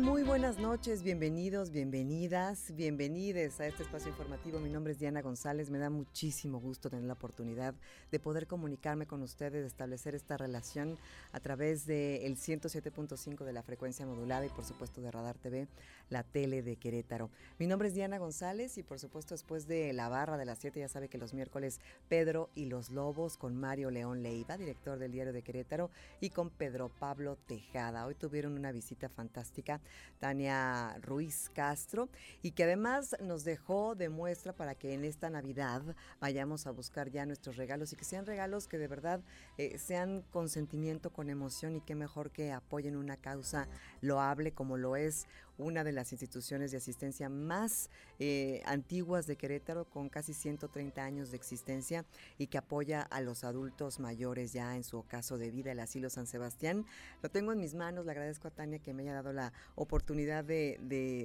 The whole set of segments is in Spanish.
Muy buenas noches, bienvenidos, bienvenidas, bienvenides a este espacio informativo. Mi nombre es Diana González, me da muchísimo gusto tener la oportunidad de poder comunicarme con ustedes, de establecer esta relación a través del 107.5 de la frecuencia modulada y por supuesto de Radar TV, la tele de Querétaro. Mi nombre es Diana González y por supuesto después de la barra de las 7 ya sabe que los miércoles Pedro y los Lobos con Mario León Leiva, director del diario de Querétaro, y con Pedro Pablo Tejada. Hoy tuvieron una visita fantástica, Tania Ruiz Castro, y que además nos dejó de muestra para que en esta Navidad vayamos a buscar ya nuestros regalos y que sean regalos que de verdad eh, sean con sentimiento, con emoción y que mejor que apoyen una causa loable como lo es una de las instituciones de asistencia más eh, antiguas de Querétaro, con casi 130 años de existencia y que apoya a los adultos mayores ya en su ocaso de vida, el Asilo San Sebastián. Lo tengo en mis manos, le agradezco a Tania que me haya dado la oportunidad de,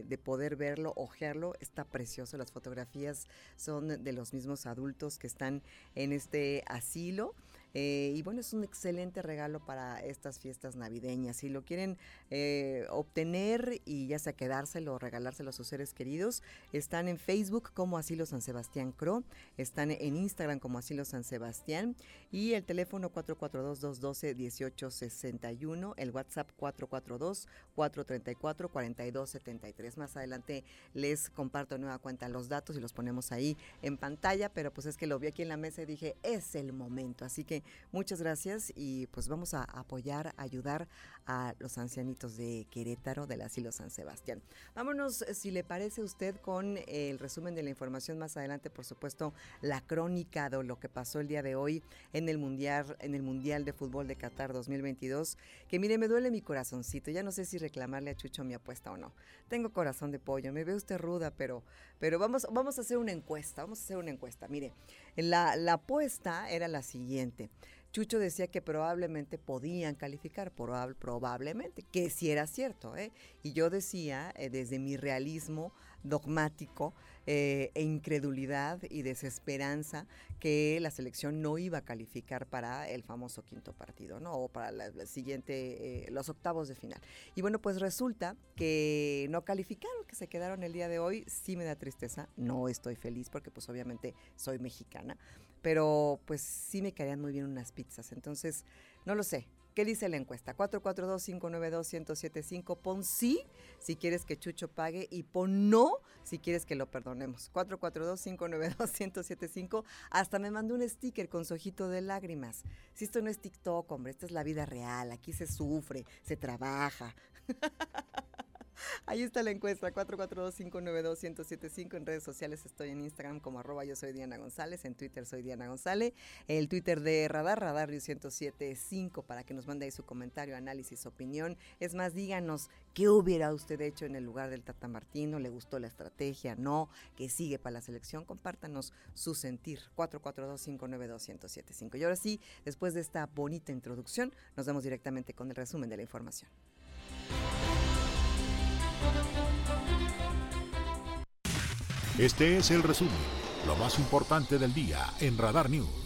de poder verlo, ojearlo. Está precioso, las fotografías son de los mismos adultos que están en este asilo. Eh, y bueno, es un excelente regalo para estas fiestas navideñas. Si lo quieren eh, obtener y ya sea quedárselo o regalárselo a sus seres queridos, están en Facebook como Asilo San Sebastián Cro, están en Instagram como Asilo San Sebastián y el teléfono 442-212-1861, el WhatsApp 442-434-4273. Más adelante les comparto nueva cuenta los datos y los ponemos ahí en pantalla, pero pues es que lo vi aquí en la mesa y dije, es el momento. Así que muchas gracias y pues vamos a apoyar, ayudar a los ancianitos de Querétaro del Asilo San Sebastián. Vámonos, eh, si le parece a usted, con el resumen de la información más adelante, por supuesto, la crónica de lo que pasó el día de hoy en el Mundial, en el Mundial de Fútbol de Qatar 2022, que mire, me duele mi corazoncito, ya no sé si reclamarle a Chucho mi apuesta o no. Tengo corazón de pollo, me ve usted ruda, pero, pero vamos, vamos a hacer una encuesta, vamos a hacer una encuesta. Mire, la, la apuesta era la siguiente. Chucho decía que probablemente podían calificar, probablemente, que sí era cierto. ¿eh? Y yo decía, eh, desde mi realismo dogmático eh, e incredulidad y desesperanza, que la selección no iba a calificar para el famoso quinto partido, ¿no? O para la, siguiente, los octavos de final. Y bueno, pues resulta que no calificaron, que se quedaron el día de hoy. Sí me da tristeza, no estoy feliz porque pues obviamente soy mexicana pero pues sí me caerían muy bien unas pizzas. Entonces, no lo sé. ¿Qué dice la encuesta? 442-592-1075. Pon sí si quieres que Chucho pague y pon no si quieres que lo perdonemos. 442-592-1075. Hasta me mandó un sticker con su ojito de lágrimas. Si esto no es TikTok, hombre, esta es la vida real. Aquí se sufre, se trabaja. Ahí está la encuesta, 442-592-1075. En redes sociales estoy en Instagram como arroba yo soy Diana González, en Twitter soy Diana González, el Twitter de Radar, Radar 1075, para que nos mande ahí su comentario, análisis, opinión. Es más, díganos qué hubiera usted hecho en el lugar del Tata Martino, le gustó la estrategia, no, que sigue para la selección. Compártanos su sentir, 442-592-1075. Y ahora sí, después de esta bonita introducción, nos vamos directamente con el resumen de la información. Este es el resumen, lo más importante del día en Radar News.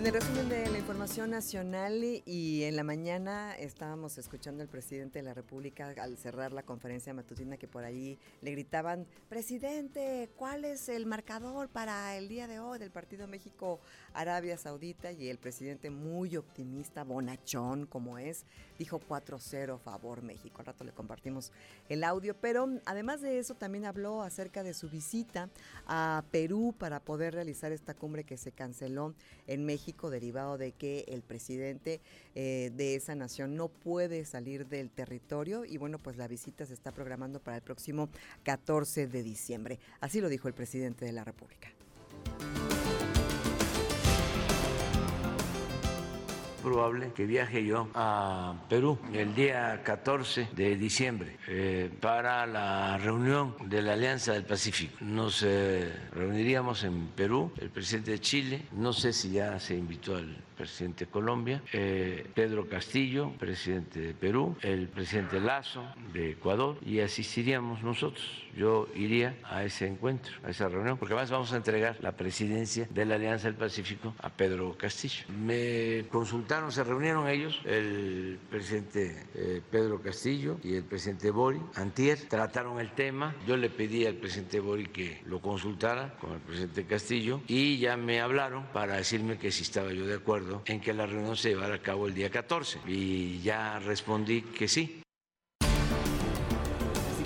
En el resumen de la información nacional y en la mañana estábamos escuchando al presidente de la República al cerrar la conferencia matutina que por ahí le gritaban, presidente, ¿cuál es el marcador para el día de hoy del partido México-Arabia Saudita? Y el presidente muy optimista, bonachón como es, dijo 4-0 favor México. Al rato le compartimos el audio, pero además de eso también habló acerca de su visita a Perú para poder realizar esta cumbre que se canceló en México derivado de que el presidente eh, de esa nación no puede salir del territorio y bueno, pues la visita se está programando para el próximo 14 de diciembre. Así lo dijo el presidente de la República. Probable que viaje yo a Perú el día 14 de diciembre eh, para la reunión de la Alianza del Pacífico. Nos eh, reuniríamos en Perú, el presidente de Chile, no sé si ya se invitó al presidente de Colombia, eh, Pedro Castillo, presidente de Perú, el presidente Lazo de Ecuador y asistiríamos nosotros. Yo iría a ese encuentro, a esa reunión, porque además vamos a entregar la presidencia de la Alianza del Pacífico a Pedro Castillo. Me se reunieron ellos, el presidente eh, Pedro Castillo y el presidente Bori, antier, trataron el tema. Yo le pedí al presidente Bori que lo consultara con el presidente Castillo y ya me hablaron para decirme que si estaba yo de acuerdo en que la reunión se llevara a cabo el día 14 y ya respondí que sí.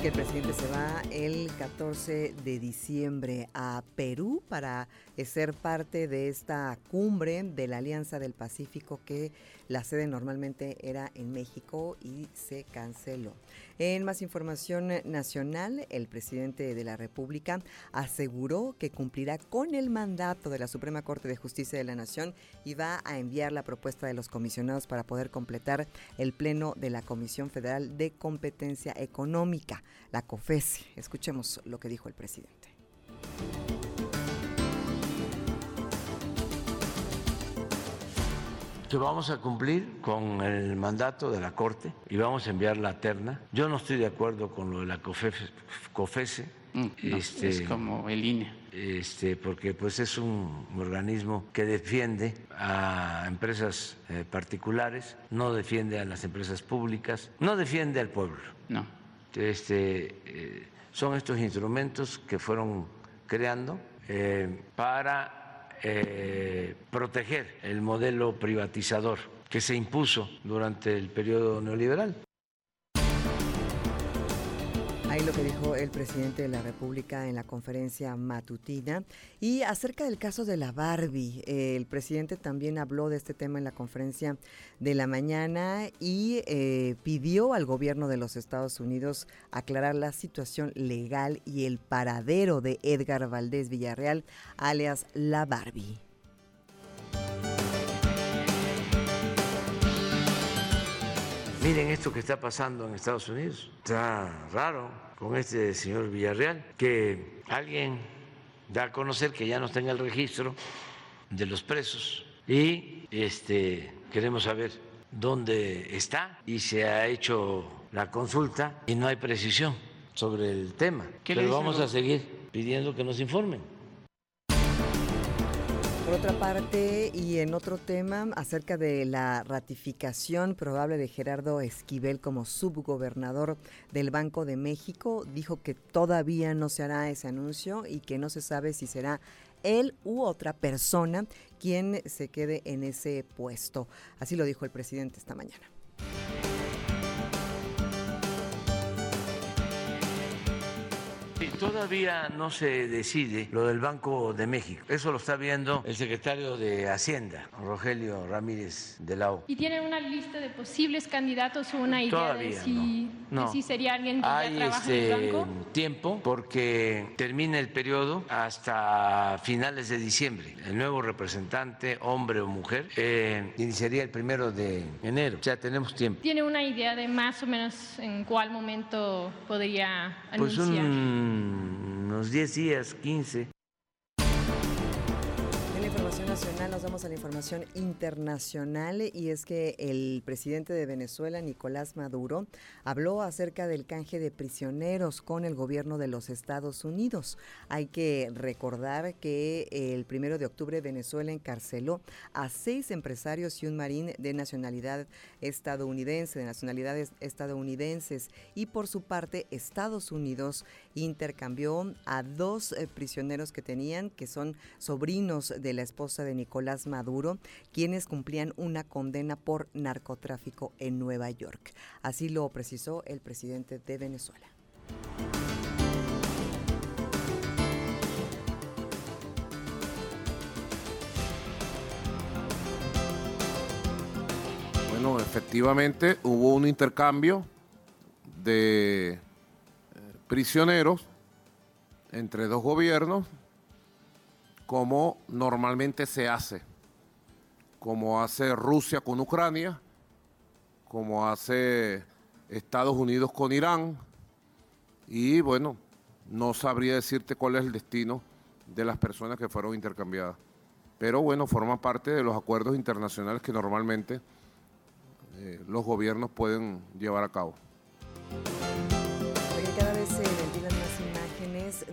Que el presidente se va el 14 de diciembre a Perú para ser parte de esta cumbre de la Alianza del Pacífico que la sede normalmente era en México y se canceló. En más información nacional, el presidente de la República aseguró que cumplirá con el mandato de la Suprema Corte de Justicia de la Nación y va a enviar la propuesta de los comisionados para poder completar el pleno de la Comisión Federal de Competencia Económica, la COFESE. Escuchemos lo que dijo el presidente. Vamos a cumplir con el mandato de la Corte y vamos a enviar la terna. Yo no estoy de acuerdo con lo de la COFESE. Mm, este, es como el INE. Este, porque pues es un organismo que defiende a empresas eh, particulares, no defiende a las empresas públicas, no defiende al pueblo. No. Este, eh, son estos instrumentos que fueron creando eh, para eh, proteger el modelo privatizador que se impuso durante el periodo neoliberal. Ahí lo que dijo el presidente de la República en la conferencia matutina. Y acerca del caso de la Barbie, el presidente también habló de este tema en la conferencia de la mañana y eh, pidió al gobierno de los Estados Unidos aclarar la situación legal y el paradero de Edgar Valdés Villarreal, alias la Barbie. Miren esto que está pasando en Estados Unidos. Está raro con este señor Villarreal, que alguien da a conocer que ya no está en el registro de los presos y este, queremos saber dónde está y se ha hecho la consulta y no hay precisión sobre el tema. Pero vamos a seguir pidiendo que nos informen. Por otra parte, y en otro tema, acerca de la ratificación probable de Gerardo Esquivel como subgobernador del Banco de México, dijo que todavía no se hará ese anuncio y que no se sabe si será él u otra persona quien se quede en ese puesto. Así lo dijo el presidente esta mañana. Todavía no se decide lo del Banco de México. Eso lo está viendo el secretario de Hacienda, Rogelio Ramírez de la O. ¿Y tienen una lista de posibles candidatos o una idea de, si, no. sería alguien que Hay ya trabaja en el este banco? tiempo porque termina el periodo hasta finales de diciembre. El nuevo representante, hombre o mujer, eh, iniciaría el primero de enero. O sea, tenemos tiempo. ¿Tiene una idea de más o menos en cuál momento podría Pues anunciar? Un- unos 10 días, 15. En la información nacional nos vamos a la información internacional y es que el presidente de Venezuela, Nicolás Maduro, habló acerca del canje de prisioneros con el gobierno de los Estados Unidos. Hay que recordar que el primero de octubre Venezuela encarceló a seis empresarios y un marín de nacionalidad estadounidense, de nacionalidades estadounidenses, y por su parte Estados Unidos intercambió a dos eh, prisioneros que tenían, que son sobrinos de la esposa de Nicolás Maduro, quienes cumplían una condena por narcotráfico en Nueva York. Así lo precisó el presidente de Venezuela. Bueno, efectivamente hubo un intercambio de prisioneros entre dos gobiernos, como normalmente se hace como hace Rusia con Ucrania, como hace Estados Unidos con Irán, y bueno, no sabría decirte cuál es el destino de las personas que fueron intercambiadas. Pero bueno, forma parte de los acuerdos internacionales que normalmente eh, los gobiernos pueden llevar a cabo.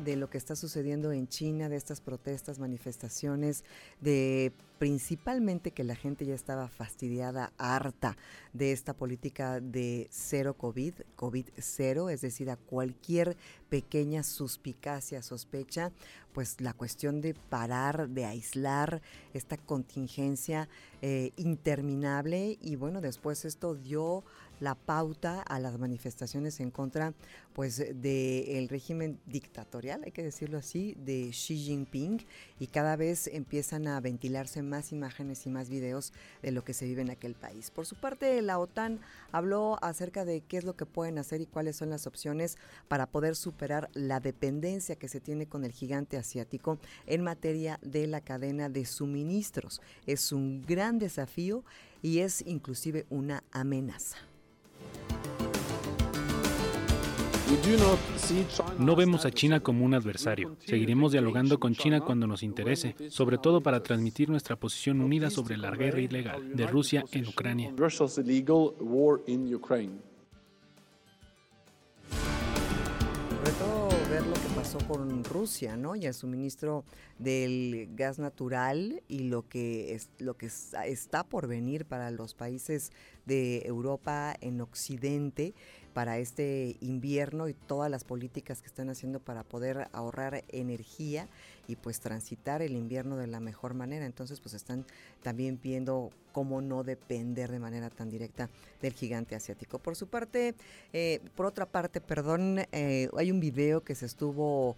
De lo que está sucediendo en China, de estas protestas, manifestaciones, de principalmente que la gente ya estaba fastidiada, harta de esta política de cero COVID, COVID cero, es decir, a cualquier pequeña suspicacia, sospecha, pues la cuestión de parar, de aislar esta contingencia eh, interminable y bueno, después esto dio la pauta a las manifestaciones en contra pues del régimen dictatorial, hay que decirlo así, de Xi Jinping y cada vez empiezan a ventilarse más imágenes y más videos de lo que se vive en aquel país. Por su parte, la OTAN habló acerca de qué es lo que pueden hacer y cuáles son las opciones para poder superar la dependencia que se tiene con el gigante asiático en materia de la cadena de suministros. Es un gran desafío y es inclusive una amenaza. No vemos a China como un adversario. Seguiremos dialogando con China cuando nos interese, sobre todo para transmitir nuestra posición unida sobre la guerra ilegal de Rusia en Ucrania. Sobre todo ver lo que pasó con Rusia, ¿no? Y el suministro del gas natural y lo que es lo que está por venir para los países de Europa en Occidente para este invierno y todas las políticas que están haciendo para poder ahorrar energía y pues transitar el invierno de la mejor manera. Entonces pues están también viendo cómo no depender de manera tan directa del gigante asiático. Por su parte, eh, por otra parte, perdón, eh, hay un video que se estuvo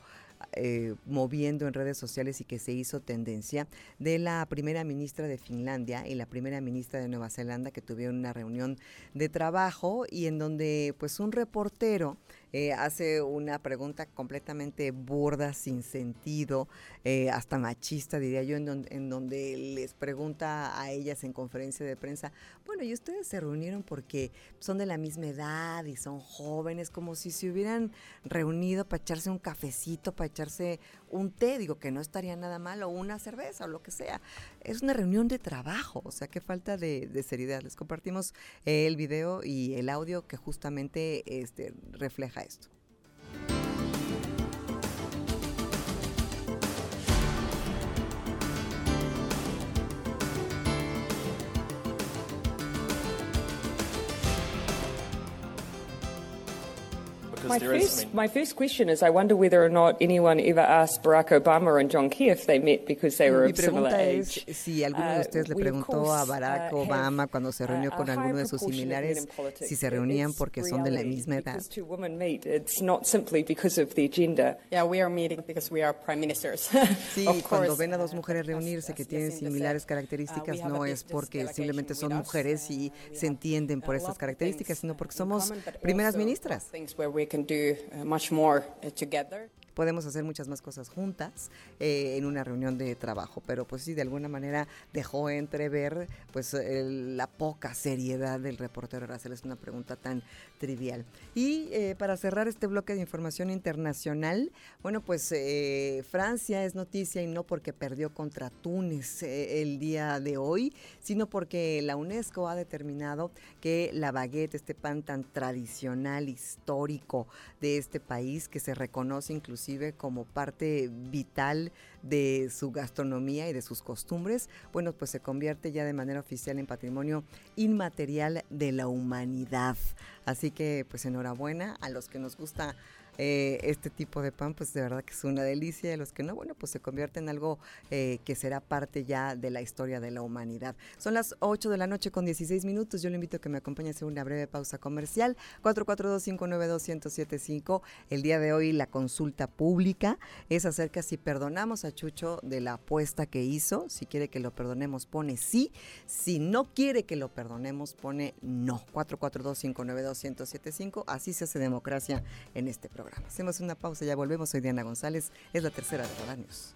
eh, moviendo en redes sociales y que se hizo tendencia de la primera ministra de Finlandia y la primera ministra de Nueva Zelanda que tuvieron una reunión de trabajo y en donde pues un reportero eh, hace una pregunta completamente burda, sin sentido, eh, hasta machista, diría yo, en, en, donde les pregunta a ellas en conferencia de prensa, bueno, y ustedes se reunieron porque son de la misma edad y son jóvenes, como si se hubieran reunido para echarse un cafecito, para echarse un té, digo que no estaría nada mal, o una cerveza o lo que sea. Es una reunión de trabajo, o sea, qué falta de, seriedad. Les compartimos el video y el audio que justamente este, refleja esto. My first, my first question is I wonder whether or not anyone ever asked Barack Obama and John Key if they met because they were of similar age. Es, si alguno de uh, ustedes le preguntó a Barack uh, Obama cuando se reunió con alguno de sus similares si se reunían porque son de la misma edad. It's not simply because of the agenda. Yeah, we are meeting because we are prime ministers. sí, cuando ven a dos mujeres reunirse que tienen similares características uh, no es porque simplemente son mujeres y se entienden por esas características, sino porque somos primeras ministras. Can do uh, much more uh, together. podemos hacer muchas más cosas juntas eh, en una reunión de trabajo, pero pues sí, de alguna manera dejó entrever pues la poca seriedad del reportero al hacerles una pregunta tan Y eh, para cerrar este bloque de información internacional, bueno, pues eh, Francia es noticia y no porque perdió contra Túnez el día de hoy, sino porque la UNESCO ha determinado que la baguette, este pan tan tradicional, histórico de este país, que se reconoce incluso como parte vital de su gastronomía y de sus costumbres, bueno, pues se convierte ya de manera oficial en patrimonio inmaterial de la humanidad. Así que pues enhorabuena a los que nos gusta eh, este tipo de pan, pues de verdad que es una delicia. Y los que no, bueno, pues se convierte en algo eh, que será parte ya de la historia de la humanidad. Son las 8 de la noche con 16 minutos. Yo le invito a que me acompañe a una breve pausa comercial. 442-592-1075. El día de hoy la consulta pública es acerca si perdonamos a Chucho de la apuesta que hizo. Si quiere que lo perdonemos, pone sí. Si no quiere que lo perdonemos, pone no. 442-592-1075. Así se hace democracia en este programa. Hacemos una pausa, y ya volvemos. Soy Diana González, es la tercera de Radar News.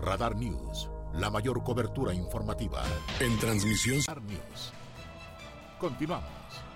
Radar News, la mayor cobertura informativa. En transmisión. Radar News. Continuamos.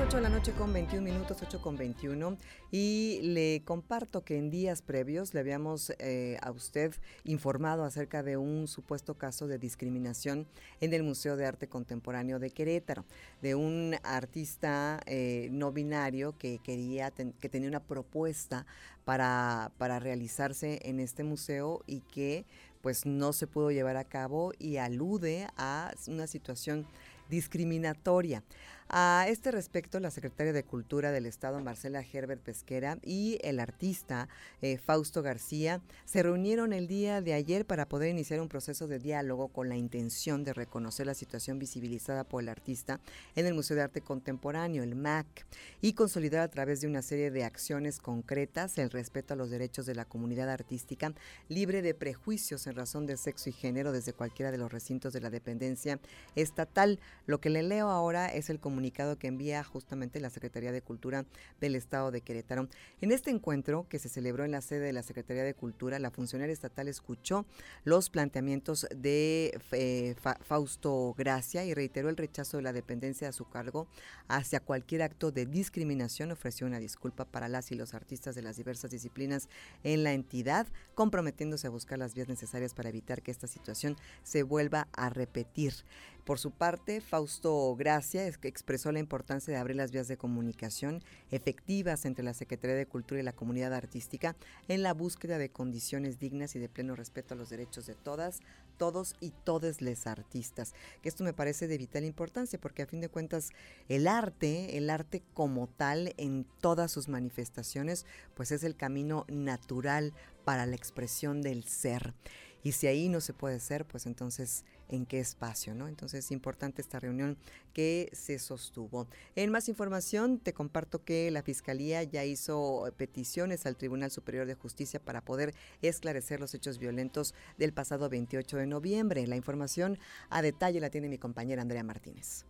8 de la noche con 21 minutos, 8 con 21, y le comparto que en días previos le habíamos eh, a usted informado acerca de un supuesto caso de discriminación en el Museo de Arte Contemporáneo de Querétaro, de un artista eh, no binario que quería, que tenía una propuesta para, para realizarse en este museo y que pues no se pudo llevar a cabo y alude a una situación discriminatoria. A este respecto, la secretaria de Cultura del Estado, Marcela Herbert Pesquera, y el artista eh, Fausto García se reunieron el día de ayer para poder iniciar un proceso de diálogo con la intención de reconocer la situación visibilizada por el artista en el Museo de Arte Contemporáneo, el MAC, y consolidar a través de una serie de acciones concretas el respeto a los derechos de la comunidad artística libre de prejuicios en razón de sexo y género desde cualquiera de los recintos de la dependencia estatal. Lo que le leo ahora es el comunicado comunicado que envía justamente la Secretaría de Cultura del Estado de Querétaro. En este encuentro que se celebró en la sede de la Secretaría de Cultura, la funcionaria estatal escuchó los planteamientos de eh, Fausto Gracia y reiteró el rechazo de la dependencia a su cargo hacia cualquier acto de discriminación. Ofreció una disculpa para las y los artistas de las diversas disciplinas en la entidad, comprometiéndose a buscar las vías necesarias para evitar que esta situación se vuelva a repetir. Por su parte, Fausto Gracia expresó la importancia de abrir las vías de comunicación efectivas entre la Secretaría de Cultura y la comunidad artística en la búsqueda de condiciones dignas y de pleno respeto a los derechos de todas, todos y todes les artistas. Que esto me parece de vital importancia porque a fin de cuentas el arte, el arte como tal en todas sus manifestaciones, pues es el camino natural para la expresión del ser. Y si ahí no se puede ser, pues entonces en qué espacio, ¿no? Entonces es importante esta reunión que se sostuvo. En más información, te comparto que la Fiscalía ya hizo peticiones al Tribunal Superior de Justicia para poder esclarecer los hechos violentos del pasado 28 de noviembre. La información a detalle la tiene mi compañera Andrea Martínez.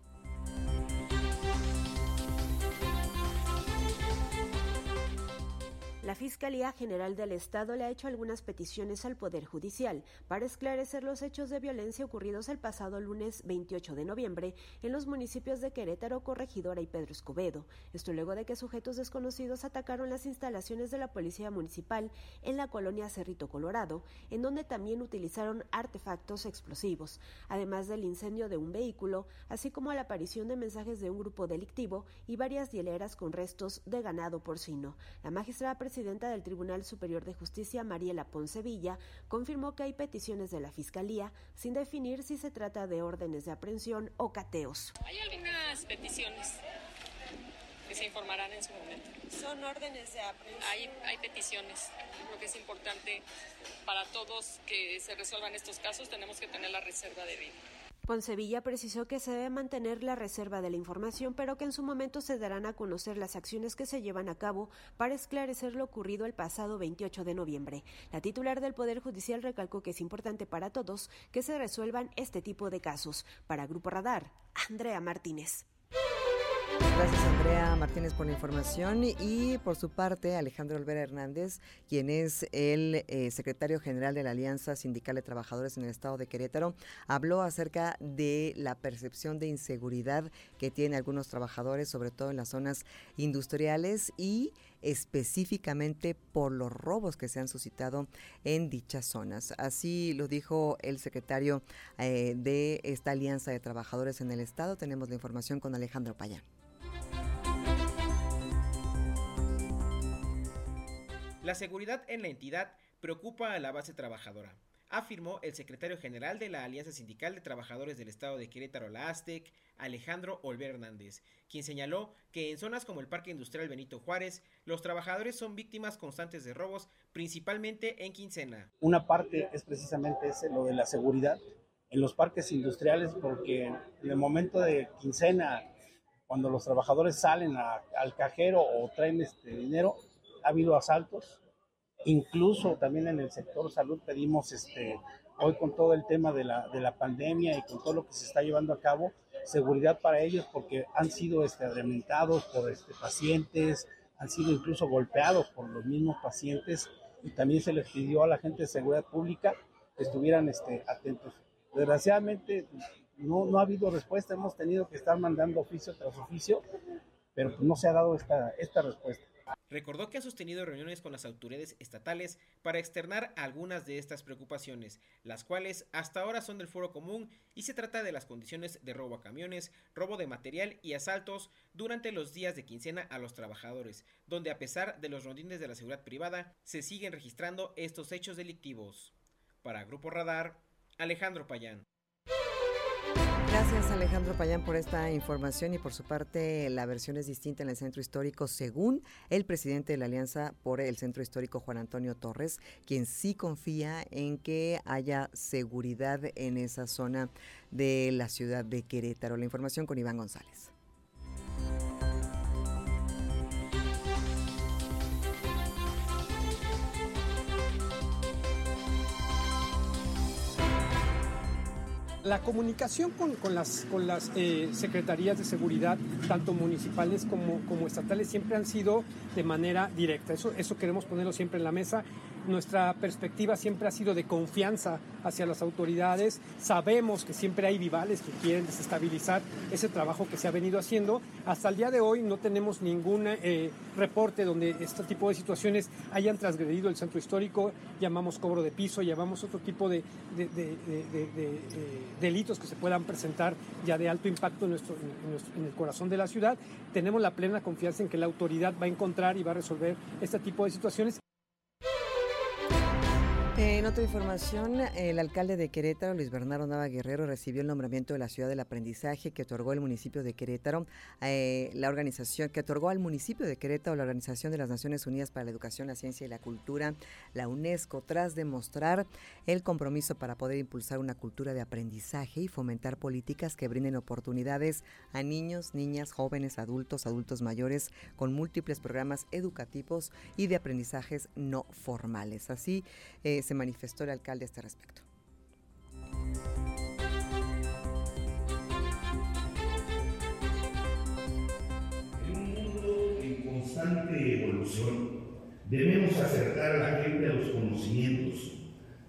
La Fiscalía General del Estado le ha hecho algunas peticiones al Poder Judicial para esclarecer los hechos de violencia ocurridos el pasado lunes 28 de noviembre en los municipios de Querétaro, Corregidora y Pedro Escobedo. Esto luego de que sujetos desconocidos atacaron las instalaciones de la Policía Municipal en la colonia Cerrito Colorado, en donde también utilizaron artefactos explosivos, además del incendio de un vehículo, así como la aparición de mensajes de un grupo delictivo y varias hieleras con restos de ganado porcino. La magistrada presidenta del Tribunal Superior de Justicia, Mariela Poncevilla, confirmó que hay peticiones de la Fiscalía sin definir si se trata de órdenes de aprehensión o cateos. Hay algunas peticiones que se informarán en su momento. ¿Son órdenes de aprehensión? Hay, hay peticiones. Creo que es importante para todos que se resuelvan estos casos, tenemos que tener la reserva de vida. Poncevilla precisó que se debe mantener la reserva de la información, pero que en su momento se darán a conocer las acciones que se llevan a cabo para esclarecer lo ocurrido el pasado 28 de noviembre. La titular del Poder Judicial recalcó que es importante para todos que se resuelvan este tipo de casos. Para Grupo Radar, Andrea Martínez. Gracias Andrea Martínez por la información. Y por su parte Alejandro Olvera Hernández, quien es el eh, secretario general de la Alianza Sindical de Trabajadores en el Estado de Querétaro, habló acerca de la percepción de inseguridad que tienen algunos trabajadores, sobre todo en las zonas industriales y específicamente por los robos que se han suscitado en dichas zonas. Así lo dijo el secretario eh, de esta Alianza de Trabajadores en el Estado. Tenemos la información con Alejandro Payán. La seguridad en la entidad preocupa a la base trabajadora, afirmó el secretario general de la Alianza Sindical de Trabajadores del Estado de Querétaro, la ASTEC, Alejandro Olver Hernández, quien señaló que en zonas como el Parque Industrial Benito Juárez, los trabajadores son víctimas constantes de robos, principalmente en quincena. Una parte es precisamente ese, lo de la seguridad en los parques industriales, porque en el momento de quincena, cuando los trabajadores salen al cajero o traen este dinero, ha habido asaltos, incluso también en el sector salud pedimos, este, hoy con todo el tema de la, de la pandemia y con todo lo que se está llevando a cabo, seguridad para ellos porque han sido este, por este, pacientes, han sido incluso golpeados por los mismos pacientes y también se les pidió a la gente de seguridad pública que estuvieran este, atentos. Desgraciadamente no, no ha habido respuesta, hemos tenido que estar mandando oficio tras oficio, pero pues no se ha dado esta, esta respuesta. Recordó que ha sostenido reuniones con las autoridades estatales para externar algunas de estas preocupaciones, las cuales hasta ahora son del foro común y se trata de las condiciones de robo a camiones, robo de material y asaltos durante los días de quincena a los trabajadores, donde a pesar de los rondines de la seguridad privada, se siguen registrando estos hechos delictivos. Para Grupo Radar, Alejandro Payán. Gracias Alejandro Payán por esta información y por su parte la versión es distinta en el centro histórico según el presidente de la Alianza por el centro histórico Juan Antonio Torres, quien sí confía en que haya seguridad en esa zona de la ciudad de Querétaro. La información con Iván González. La comunicación con, las, eh, secretarías de seguridad, tanto municipales como, como estatales, siempre han sido de manera directa. Eso, eso queremos ponerlo siempre en la mesa nuestra perspectiva siempre ha sido de confianza hacia las autoridades. Sabemos que siempre hay rivales que quieren desestabilizar ese trabajo que se ha venido haciendo. Hasta el día de hoy no tenemos ningún eh, reporte donde este tipo de situaciones hayan transgredido el centro histórico. Llamamos cobro de piso, llamamos otro tipo de, eh, delitos que se puedan presentar ya de alto impacto en, nuestro, en el corazón de la ciudad. Tenemos la plena confianza en que la autoridad va a encontrar y va a resolver este tipo de situaciones. En otra información, el alcalde de Querétaro, Luis Bernardo Nava Guerrero, recibió el nombramiento de la ciudad del aprendizaje que otorgó el municipio de Querétaro, eh, la organización que otorgó al municipio de Querétaro la Organización de las Naciones Unidas para la Educación, la Ciencia y la Cultura, la UNESCO, tras demostrar el compromiso para poder impulsar una cultura de aprendizaje y fomentar políticas que brinden oportunidades a niños, niñas, jóvenes, adultos, adultos mayores, con múltiples programas educativos y de aprendizajes no formales. Así, eh, se manifestó el alcalde a este respecto. En un mundo en constante evolución, debemos acercar a la gente a los conocimientos,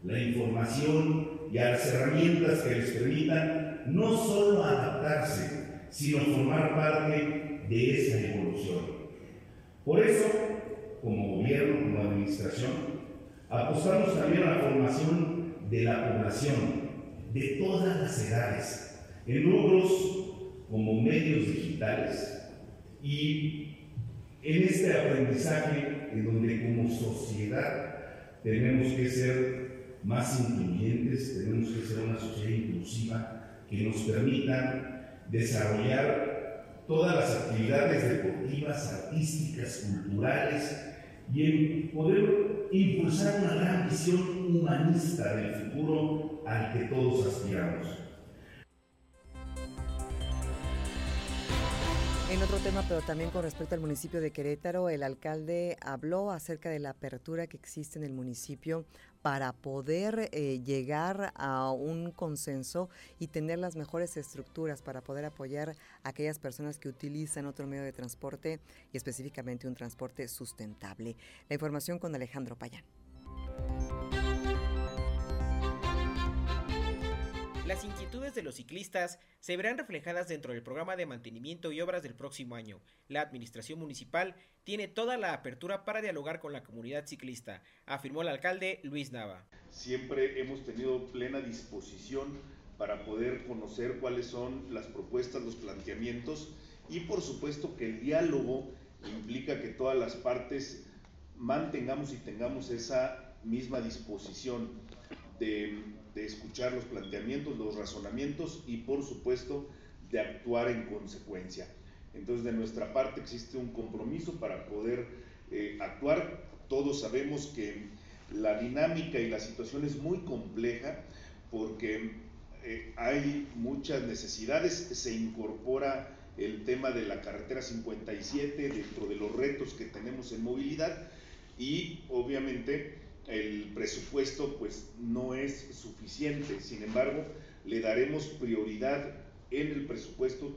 la información y a las herramientas que les permitan no solo adaptarse, sino formar parte de esa evolución. Por eso, como gobierno, como administración, Apostamos también a la formación de la población de todas las edades, en rubros como medios digitales y en este aprendizaje en donde como sociedad tenemos que ser más incluyentes, tenemos que ser una sociedad inclusiva que nos permita desarrollar todas las actividades deportivas, artísticas, culturales y en poder impulsar una gran visión humanista del futuro al que todos aspiramos. En otro tema, pero también con respecto al municipio de Querétaro, el alcalde habló acerca de la apertura que existe en el municipio para poder eh, llegar a un consenso y tener las mejores estructuras para poder apoyar a aquellas personas que utilizan otro medio de transporte y específicamente un transporte sustentable. La información con Alejandro Payán. Las inquietudes de los ciclistas se verán reflejadas dentro del programa de mantenimiento y obras del próximo año. La administración municipal tiene toda la apertura para dialogar con la comunidad ciclista, afirmó el alcalde Luis Nava. Siempre hemos tenido plena disposición para poder conocer cuáles son las propuestas, los planteamientos y por supuesto que el diálogo implica que todas las partes mantengamos y tengamos esa misma disposición de de escuchar los planteamientos, los razonamientos y por supuesto de actuar en consecuencia. Entonces de nuestra parte existe un compromiso para poder eh, actuar. Todos sabemos que la dinámica y la situación es muy compleja porque eh, hay muchas necesidades, se incorpora el tema de la carretera 57 dentro de los retos que tenemos en movilidad y obviamente el presupuesto pues no es suficiente. Sin embargo, le daremos prioridad en el presupuesto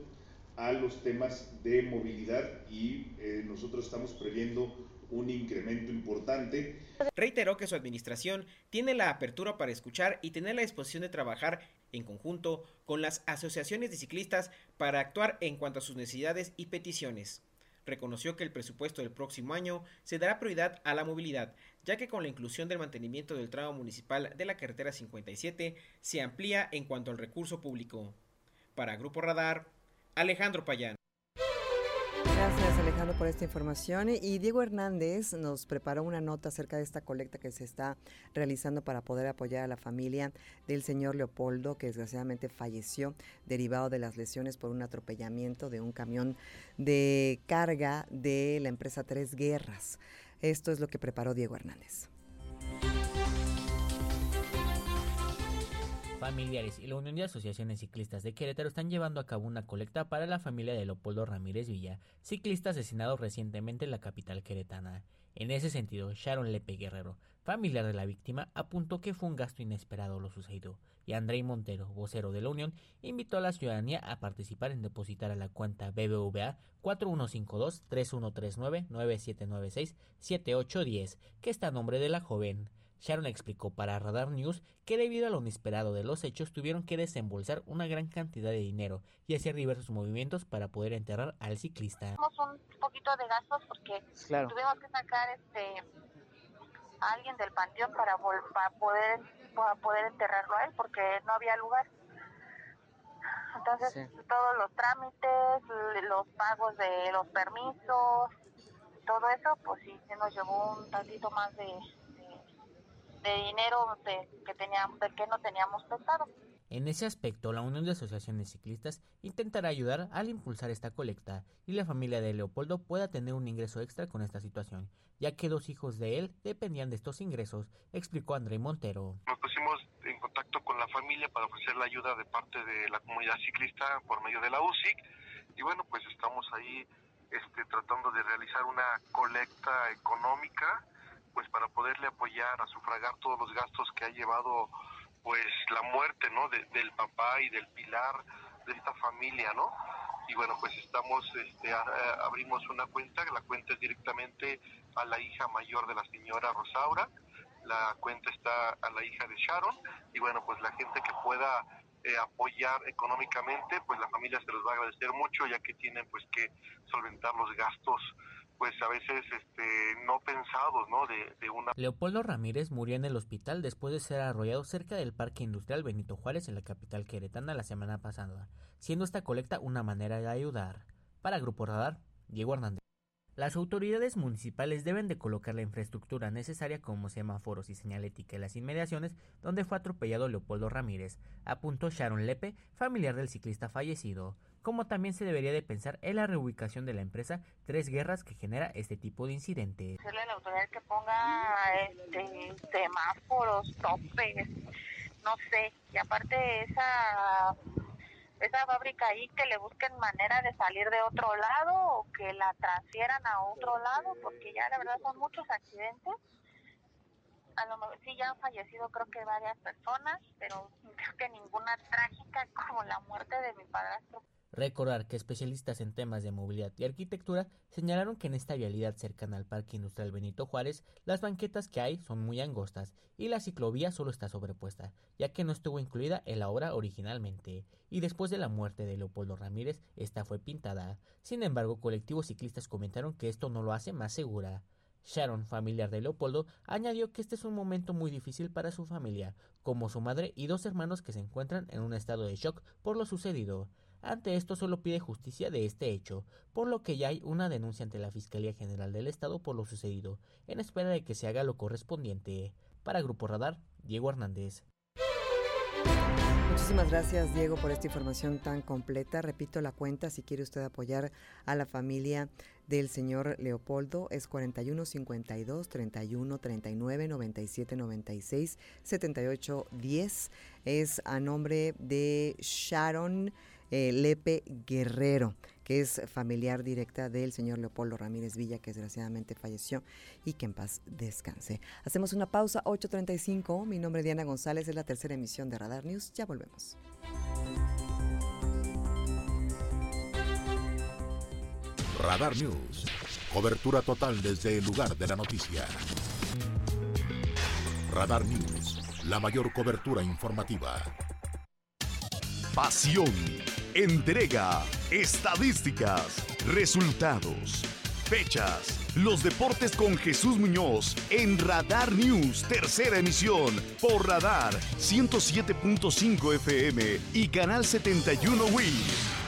a los temas de movilidad y eh, nosotros estamos previendo un incremento importante. Reiteró que su administración tiene la apertura para escuchar y tener la disposición de trabajar en conjunto con las asociaciones de ciclistas para actuar en cuanto a sus necesidades y peticiones. Reconoció que el presupuesto del próximo año se dará prioridad a la movilidad, ya que con la inclusión del mantenimiento del tramo municipal de la carretera 57 se amplía en cuanto al recurso público. Para Grupo Radar, Alejandro Payán. Por esta información. Y Diego Hernández nos preparó una nota acerca de esta colecta que se está realizando para poder apoyar a la familia del señor Leopoldo, que desgraciadamente falleció derivado de las lesiones por un atropellamiento de un camión de carga de la empresa Tres Guerras. Esto es lo que preparó Diego Hernández. Familiares y la Unión de Asociaciones Ciclistas de Querétaro están llevando a cabo una colecta para la familia de Leopoldo Ramírez Villa, ciclista asesinado recientemente en la capital queretana. En ese sentido, Sharon Lepe Guerrero, familiar de la víctima, apuntó que fue un gasto inesperado lo sucedido, y Andrei Montero, vocero de la Unión, invitó a la ciudadanía a participar en depositar a la cuenta BBVA 4152-3139-9796-7810, que está a nombre de la joven. Sharon explicó para Radar News que debido a lo inesperado de los hechos tuvieron que desembolsar una gran cantidad de dinero y hacer diversos movimientos para poder enterrar al ciclista. Tuvimos un poquito de gastos porque tuvimos que sacar este a alguien del panteón para, para poder para poder enterrarlo a él porque no había lugar. Entonces todos los trámites, los pagos de los permisos, todo eso, pues sí, se nos llevó un tantito más de, de dinero que, teníamos, de que no teníamos pensado. En ese aspecto, la Unión de Asociaciones Ciclistas intentará ayudar al impulsar esta colecta y la familia de Leopoldo pueda tener un ingreso extra con esta situación, ya que dos hijos de él dependían de estos ingresos, explicó André Montero. Nos pusimos en contacto con la familia para ofrecer la ayuda de parte de la comunidad ciclista por medio de la UCIC y bueno, pues estamos ahí este, tratando de realizar una colecta económica pues para poderle apoyar a sufragar todos los gastos que ha llevado pues la muerte no del papá y del pilar de esta familia no y bueno pues estamos este, abrimos una cuenta la cuenta es directamente a la hija mayor de la señora Rosaura la cuenta está a la hija de Sharon y bueno pues la gente que pueda eh, apoyar económicamente pues la familia se los va a agradecer mucho ya que tienen pues que solventar los gastos pues a veces este, no pensados, ¿no? De, una... Leopoldo Ramírez murió en el hospital después de ser arrollado cerca del Parque Industrial Benito Juárez en la capital queretana la semana pasada, siendo esta colecta una manera de ayudar. Para Grupo Radar, Diego Hernández. Las autoridades municipales deben de colocar la infraestructura necesaria como semáforos y señalética en las inmediaciones donde fue atropellado Leopoldo Ramírez, apuntó Sharon Lepe, familiar del ciclista fallecido como también se debería de pensar en la reubicación de la empresa Tres Guerras que genera este tipo de incidentes. Decirle a la autoridad que ponga este, semáforos, topes, no sé, y aparte esa esa fábrica ahí que le busquen manera de salir de otro lado o que la transfieran a otro lado, porque ya la verdad son muchos accidentes. A lo mejor sí ya han fallecido creo que varias personas, pero creo que ninguna trágica como la muerte de mi padrastro. Recordar que especialistas en temas de movilidad y arquitectura señalaron que en esta vialidad cercana al Parque Industrial Benito Juárez, las banquetas que hay son muy angostas y la ciclovía solo está sobrepuesta, ya que no estuvo incluida en la obra originalmente, y después de la muerte de Leopoldo Ramírez, esta fue pintada. Sin embargo, colectivos ciclistas comentaron que esto no lo hace más segura. Sharon, familiar de Leopoldo, añadió que este es un momento muy difícil para su familia, como su madre y dos hermanos que se encuentran en un estado de shock por lo sucedido. Ante esto solo pide justicia de este hecho, por lo que ya hay una denuncia ante la Fiscalía General del Estado por lo sucedido, en espera de que se haga lo correspondiente. Para Grupo Radar, Diego Hernández. Muchísimas gracias Diego por esta información tan completa. Repito la cuenta si quiere usted apoyar a la familia del señor Leopoldo es 41 52 31 39 97 96 78 10. Es a nombre de Sharon eh, Lepe Guerrero, que es familiar directa del señor Leopoldo Ramírez Villa, que desgraciadamente falleció y que en paz descanse. Hacemos una pausa, 8.35. Mi nombre es Diana González, es la tercera emisión de Radar News. Ya volvemos. Radar News. Cobertura total desde el lugar de la noticia. Radar News. La mayor cobertura informativa. Pasión, entrega, estadísticas, resultados, fechas. Los deportes con Jesús Muñoz en Radar News, tercera emisión, por Radar 107.5 FM y Canal 71 Wii.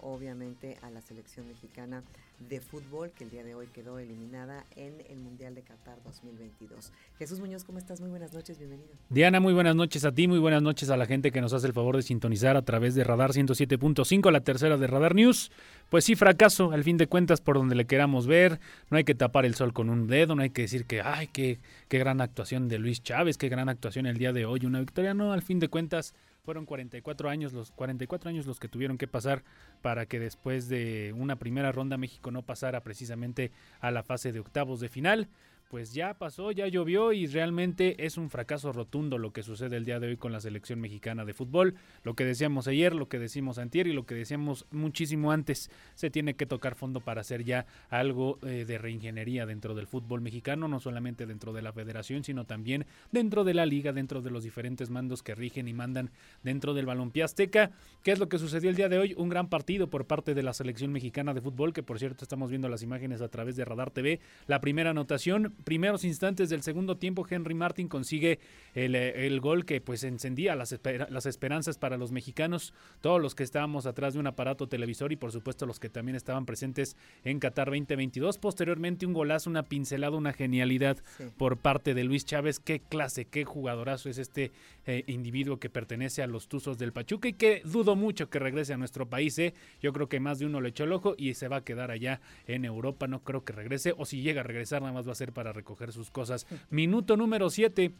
Obviamente a la selección mexicana de fútbol que el día de hoy quedó eliminada en el Mundial de Qatar 2022. Jesús Muñoz, ¿cómo estás? Muy buenas noches, bienvenido. Diana, muy buenas noches a ti, muy buenas noches a la gente que nos hace el favor de sintonizar a través de Radar 107.5, la tercera de Radar News. Pues sí, fracaso, al fin de cuentas, por donde le queramos ver. No hay que tapar el sol con un dedo, no hay que decir que, ay, qué, qué gran actuación de Luis Chávez, qué gran actuación el día de hoy, una victoria. No, al fin de cuentas fueron 44 años los 44 años los que tuvieron que pasar para que después de una primera ronda México no pasara precisamente a la fase de octavos de final pues ya pasó, ya llovió y realmente es un fracaso rotundo lo que sucede el día de hoy con la selección mexicana de fútbol. Lo que decíamos ayer, lo que decimos antier y lo que decíamos muchísimo antes, se tiene que tocar fondo para hacer ya algo eh, de reingeniería dentro del fútbol mexicano, no solamente dentro de la federación, sino también dentro de la liga, dentro de los diferentes mandos que rigen y mandan dentro del balompié azteca. ¿Qué es lo que sucedió el día de hoy? Un gran partido por parte de la selección mexicana de fútbol, que por cierto estamos viendo las imágenes a través de Radar TV. La primera anotación primeros instantes del segundo tiempo, Henry Martin consigue el, eh, el gol que pues encendía las, las esperanzas para los mexicanos, todos los que estábamos atrás de un aparato televisor y por supuesto los que también estaban presentes en Qatar 2022. Posteriormente un golazo, una pincelada, una genialidad por parte de Luis Chávez. Qué clase, qué jugadorazo es este eh, individuo que pertenece a los Tuzos del Pachuca y que dudo mucho que regrese a nuestro país. Eh. Yo creo que más de uno le echó el ojo y se va a quedar allá en Europa. No creo que regrese o si llega a regresar nada más va a ser para recoger sus cosas. Minuto número 7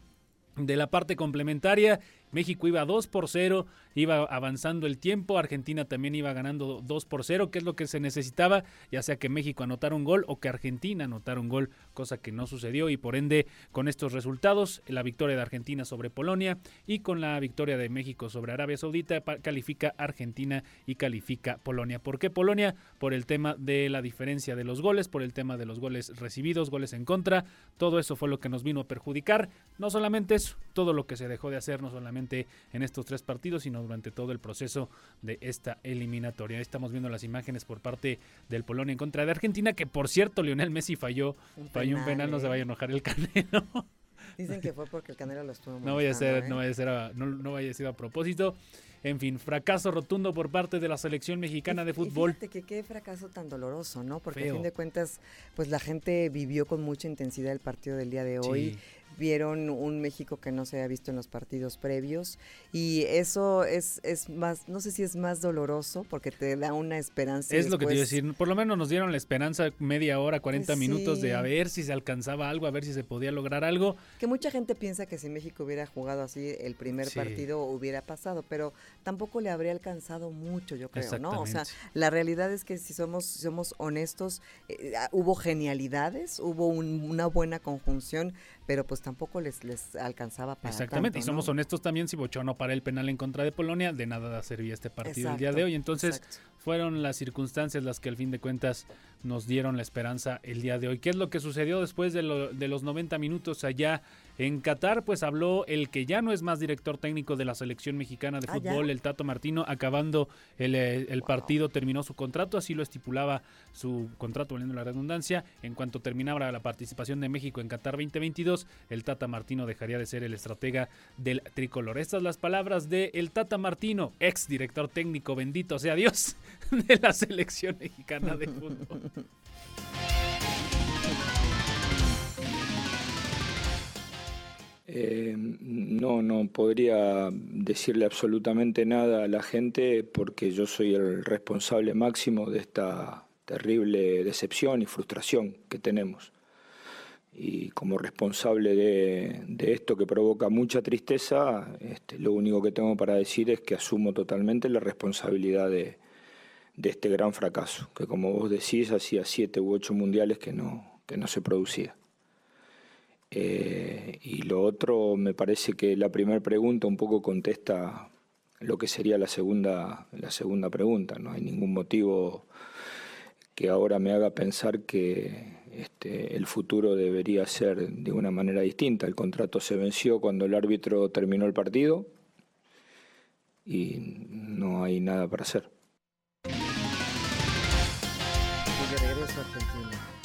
de la parte complementaria México iba 2 por 0, iba avanzando el tiempo, Argentina también iba ganando 2 por 0, que es lo que se necesitaba, ya sea que México anotara un gol o que Argentina anotara un gol, cosa que no sucedió y por ende con estos resultados, la victoria de Argentina sobre Polonia y con la victoria de México sobre Arabia Saudita, califica Argentina y califica Polonia. ¿Por qué Polonia? Por el tema de la diferencia de los goles, por el tema de los goles recibidos, goles en contra, todo eso fue lo que nos vino a perjudicar, no solamente eso, todo lo que se dejó de hacer, no solamente en estos tres partidos, sino durante todo el proceso de esta eliminatoria. Estamos viendo las imágenes por parte del Polonia en contra de Argentina, que por cierto, Lionel Messi falló, un falló un penal, no se vaya a enojar el Canelo. Dicen que fue porque el Canelo lo estuvo No vaya a ser, no vaya a ser, no, no vaya a ser a propósito. En fin, fracaso rotundo por parte de la selección mexicana de fútbol. fíjate que qué fracaso tan doloroso, ¿no? Porque a fin de cuentas, pues la gente vivió con mucha intensidad el partido del día de hoy vieron un México que no se había visto en los partidos previos y eso es, es más, no sé si es más doloroso porque te da una esperanza. Es lo que te iba a decir, por lo menos nos dieron la esperanza media hora, 40 pues minutos de a ver si se alcanzaba algo, a ver si se podía lograr algo. Que mucha gente piensa que si México hubiera jugado así el primer partido hubiera pasado, pero tampoco le habría alcanzado mucho, yo creo, ¿no? O sea, la realidad es que si somos, somos honestos, eh, hubo genialidades, hubo una buena conjunción, pero pues tampoco les, les alcanzaba para Exactamente, y somos honestos también, si Bochón no para el penal en contra de Polonia, de nada servía este partido el día de hoy. Entonces, fueron las circunstancias las que al fin de cuentas nos dieron la esperanza el día de hoy. ¿Qué es lo que sucedió después de, de los 90 minutos allá en Qatar? Pues habló el que ya no es más director técnico de la selección mexicana de ah, fútbol, el Tato Martino, acabando el, eh, partido, terminó su contrato, así lo estipulaba su contrato, valiendo la redundancia. En cuanto terminara la participación de México en Qatar 2022, el Tata Martino dejaría de ser el estratega del tricolor. Estas las palabras de el Tata Martino, ex director técnico, bendito sea Dios, de la selección mexicana de fútbol. Eh, no, no podría decirle absolutamente nada a la gente porque yo soy el responsable máximo de esta terrible decepción y frustración que tenemos. Y como responsable de, esto que provoca mucha tristeza, este, lo único que tengo para decir es que asumo totalmente la responsabilidad de, este gran fracaso, que como vos decís, hacía siete u ocho mundiales que no, este, no se producía. Eh, y lo otro, me parece que la primera pregunta un poco contesta lo que sería la segunda, la segunda pregunta. No hay ningún motivo que ahora me haga pensar que este, el futuro debería ser de una manera distinta. El contrato se venció cuando el árbitro terminó el partido y no hay nada para hacer.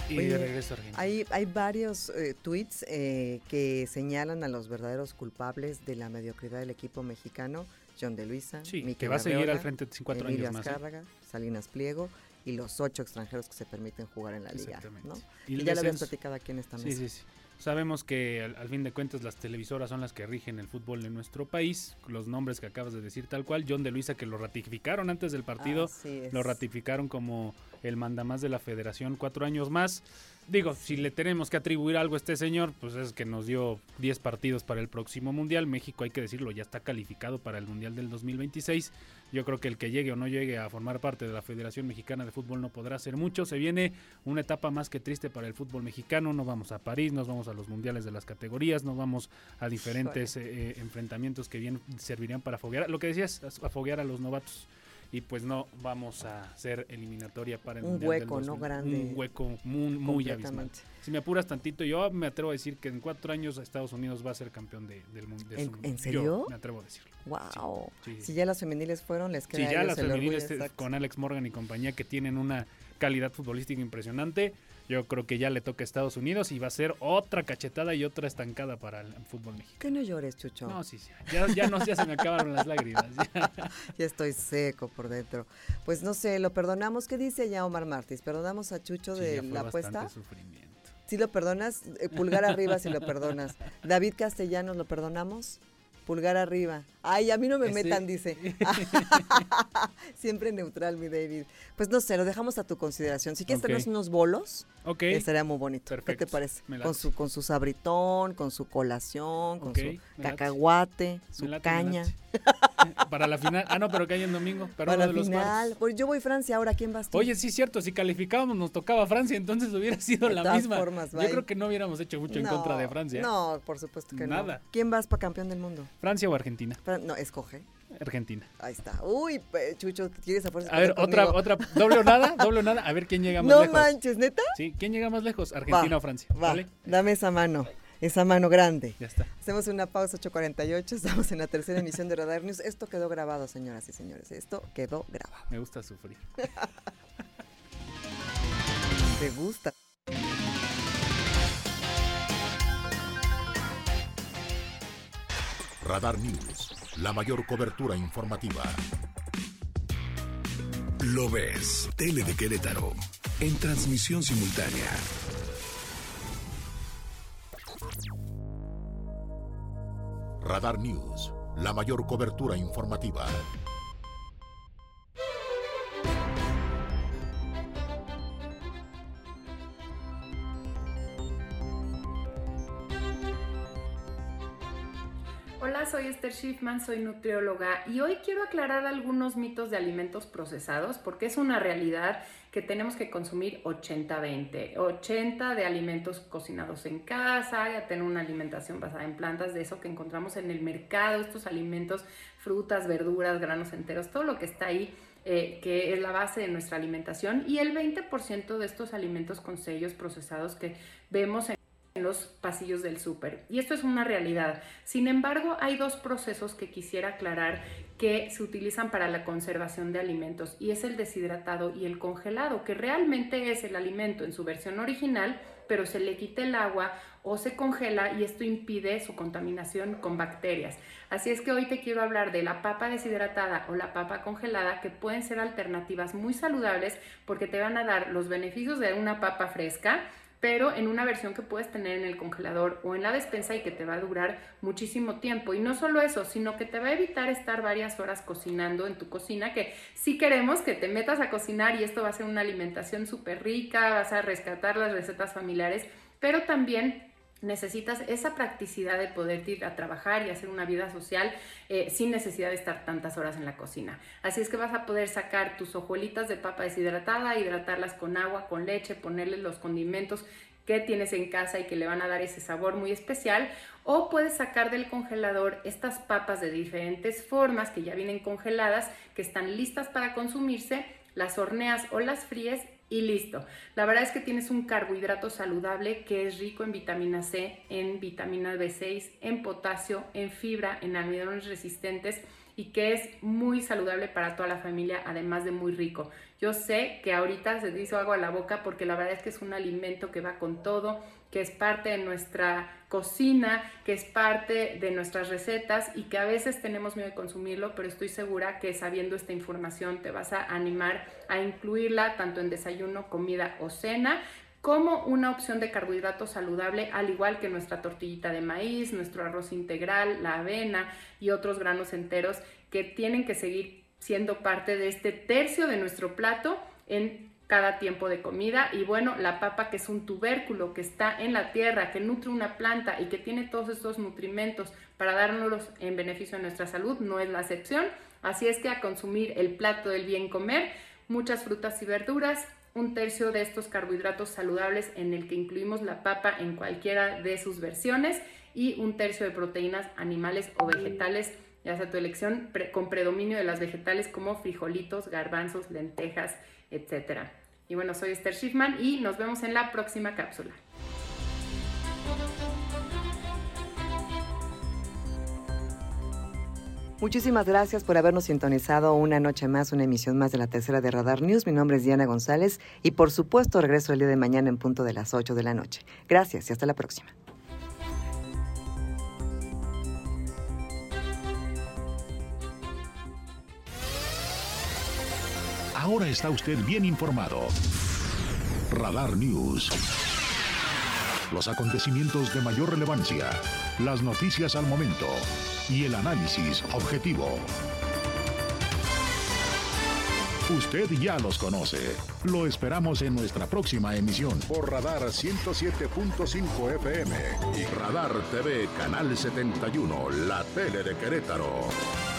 Y de regreso a Argentina. Hay, hay varios eh, tweets eh, que señalan a los verdaderos culpables de la mediocridad del equipo mexicano. John de Luisa, sí, que va a seguir al frente de cuatro años más. ¿eh? Salinas Pliego y los ocho extranjeros que se permiten jugar en la liga. ¿no? Y, ya lo habían platicado aquí en esta mesa. Sí, sí, sí. Sabemos que al, fin de cuentas las televisoras son las que rigen el fútbol en nuestro país. Los nombres que acabas de decir tal cual. John de Luisa que lo ratificaron antes del partido. Lo ratificaron como el mandamás de la federación cuatro años más. Digo, si le tenemos que atribuir algo a este señor, pues es que nos dio 10 partidos para el próximo Mundial. México, hay que decirlo, ya está calificado para el Mundial del 2026. Yo creo que el que llegue o no llegue a formar parte de la Federación Mexicana de Fútbol no podrá hacer mucho. Se viene una etapa más que triste para el fútbol mexicano. No vamos a París, nos vamos a los Mundiales de las categorías, nos vamos a diferentes eh, eh, enfrentamientos que bien servirían para foguear. Lo que decías, afoguear a los novatos y pues no vamos a ser eliminatoria para el un hueco no grande. Un hueco muy, muy abismal. Si me apuras tantito yo me atrevo a decir que en cuatro años Estados Unidos va a ser campeón del mundo ¿En, ¿En serio? me atrevo a decirlo. Wow si ya las femeniles fueron les queda si ya las femeniles con Alex Morgan y compañía que tienen una calidad futbolística impresionante yo creo que ya le toca a Estados Unidos y va a ser otra cachetada y otra estancada para el fútbol mexicano. Que no llores, Chucho. No, sí, sí. Ya, ya, no, ya se me acabaron las lágrimas. Ya. estoy seco por dentro. Pues no sé, lo perdonamos. ¿Qué dice ya Omar Martís? ¿Perdonamos a Chucho de la apuesta? sufrimiento. Si lo perdonas, eh, pulgar arriba si lo perdonas. David Castellanos, ¿lo perdonamos? Pulgar arriba. Ay, a mí no me metan, dice. Siempre neutral, mi David. Pues no sé, lo dejamos a tu consideración. Si quieres tener unos bolos, okay. estaría muy bonito. ¿Qué te parece? Con su, con su sabritón, con su colación, con su cacahuate, su caña. Para la final. Ah, no, pero que hay en domingo. Para la final. Pues yo voy a Francia ahora. ¿Quién vas tú? Oye, sí, cierto. Si calificábamos, nos tocaba Francia, entonces hubiera sido la misma. yo creo que no hubiéramos hecho mucho en contra de Francia. No, por supuesto que Nada. no. ¿Quién vas para campeón del mundo? Francia o Argentina. No, escoge. Argentina. Ahí está. Uy, Chucho, ¿quieres a A ver, otra, otra, doble o nada, doble o nada. A ver quién llega más lejos. No manches, ¿neta? Sí, ¿quién llega más lejos? Argentina o Francia. ¿vale? dame esa mano esa mano grande. Ya está. Hacemos una pausa 8.48, estamos en la tercera emisión de Radar News. Esto quedó grabado, señoras y señores, esto quedó grabado. Me gusta sufrir. ¿Te gusta? Radar News, la mayor cobertura informativa. Lo ves, Tele de Querétaro, en transmisión simultánea Radar News, la mayor cobertura informativa. Hola, soy Esther Schiffman, soy nutrióloga y hoy quiero aclarar algunos mitos de alimentos procesados porque es una realidad que tenemos que consumir 80-20. 80 de alimentos cocinados en casa, tener una alimentación basada en plantas, de eso que encontramos en el mercado, estos alimentos, frutas, verduras, granos enteros, todo lo que está ahí. Eh, que es la base de nuestra alimentación, y el 20% de estos alimentos con sellos procesados que vemos en en los pasillos del súper. Y esto es una realidad. Sin embargo, hay dos procesos que quisiera aclarar que se utilizan para la conservación de alimentos y es el deshidratado y el congelado, que realmente es el alimento en su versión original, pero se le quita el agua o se congela y esto impide su contaminación con bacterias. Así es que hoy te quiero hablar de la papa deshidratada o la papa congelada, que pueden ser alternativas muy saludables porque te van a dar los beneficios de una papa fresca, pero en una versión que puedes tener en el congelador o en la despensa y que te va a durar muchísimo tiempo. Y no solo eso, sino que te va a evitar estar varias horas cocinando en tu cocina, que sí queremos que te metas a cocinar y esto va a ser una alimentación súper rica, vas a rescatar las recetas familiares, pero también necesitas esa practicidad de poder ir a trabajar y hacer una vida social eh, sin necesidad de estar tantas horas en la cocina. Así es que vas a poder sacar tus hojuelitas de papa deshidratada, hidratarlas con agua, con leche, ponerle los condimentos que tienes en casa y que le van a dar ese sabor muy especial. O puedes sacar del congelador estas papas de diferentes formas que ya vienen congeladas, que están listas para consumirse, las horneas o las fríes y listo. La verdad es que tienes un carbohidrato saludable que es rico en vitamina C, en vitamina B6, en potasio, en fibra, en almidones resistentes y que es muy saludable para toda la familia, además de muy rico. Yo sé que ahorita se dice algo a la boca porque la verdad es que es un alimento que va con todo, que es parte de nuestra cocina, que es parte de nuestras recetas y que a veces tenemos miedo de consumirlo, pero estoy segura que sabiendo esta información te vas a animar a incluirla tanto en desayuno, comida o cena como una opción de carbohidrato saludable, al igual que nuestra tortillita de maíz, nuestro arroz integral, la avena y otros granos enteros que tienen que seguir siendo parte de este tercio de nuestro plato en cada tiempo de comida. Y bueno, la papa que es un tubérculo que está en la tierra, que nutre una planta y que tiene todos estos nutrimentos para darnos en beneficio a nuestra salud, no es la excepción. Así es que a consumir el plato del bien comer, muchas frutas y verduras, un tercio de estos carbohidratos saludables en el que incluimos la papa en cualquiera de sus versiones y un tercio de proteínas animales o vegetales, ya sea tu elección, con predominio de las vegetales como frijolitos, garbanzos, lentejas, etc. Y bueno, soy Esther Schiffman y nos vemos en la próxima cápsula. Muchísimas gracias por habernos sintonizado una noche más, una emisión más de la tercera de Radar News. Mi nombre es Diana González y por supuesto regreso el día de mañana en punto de las 8 de la noche. Gracias y hasta la próxima. Ahora está usted bien informado. Radar News. Los acontecimientos de mayor relevancia, las noticias al momento y el análisis objetivo. Usted ya los conoce. Lo esperamos en nuestra próxima emisión por Radar 107.5 FM y Radar TV Canal 71, la tele de Querétaro.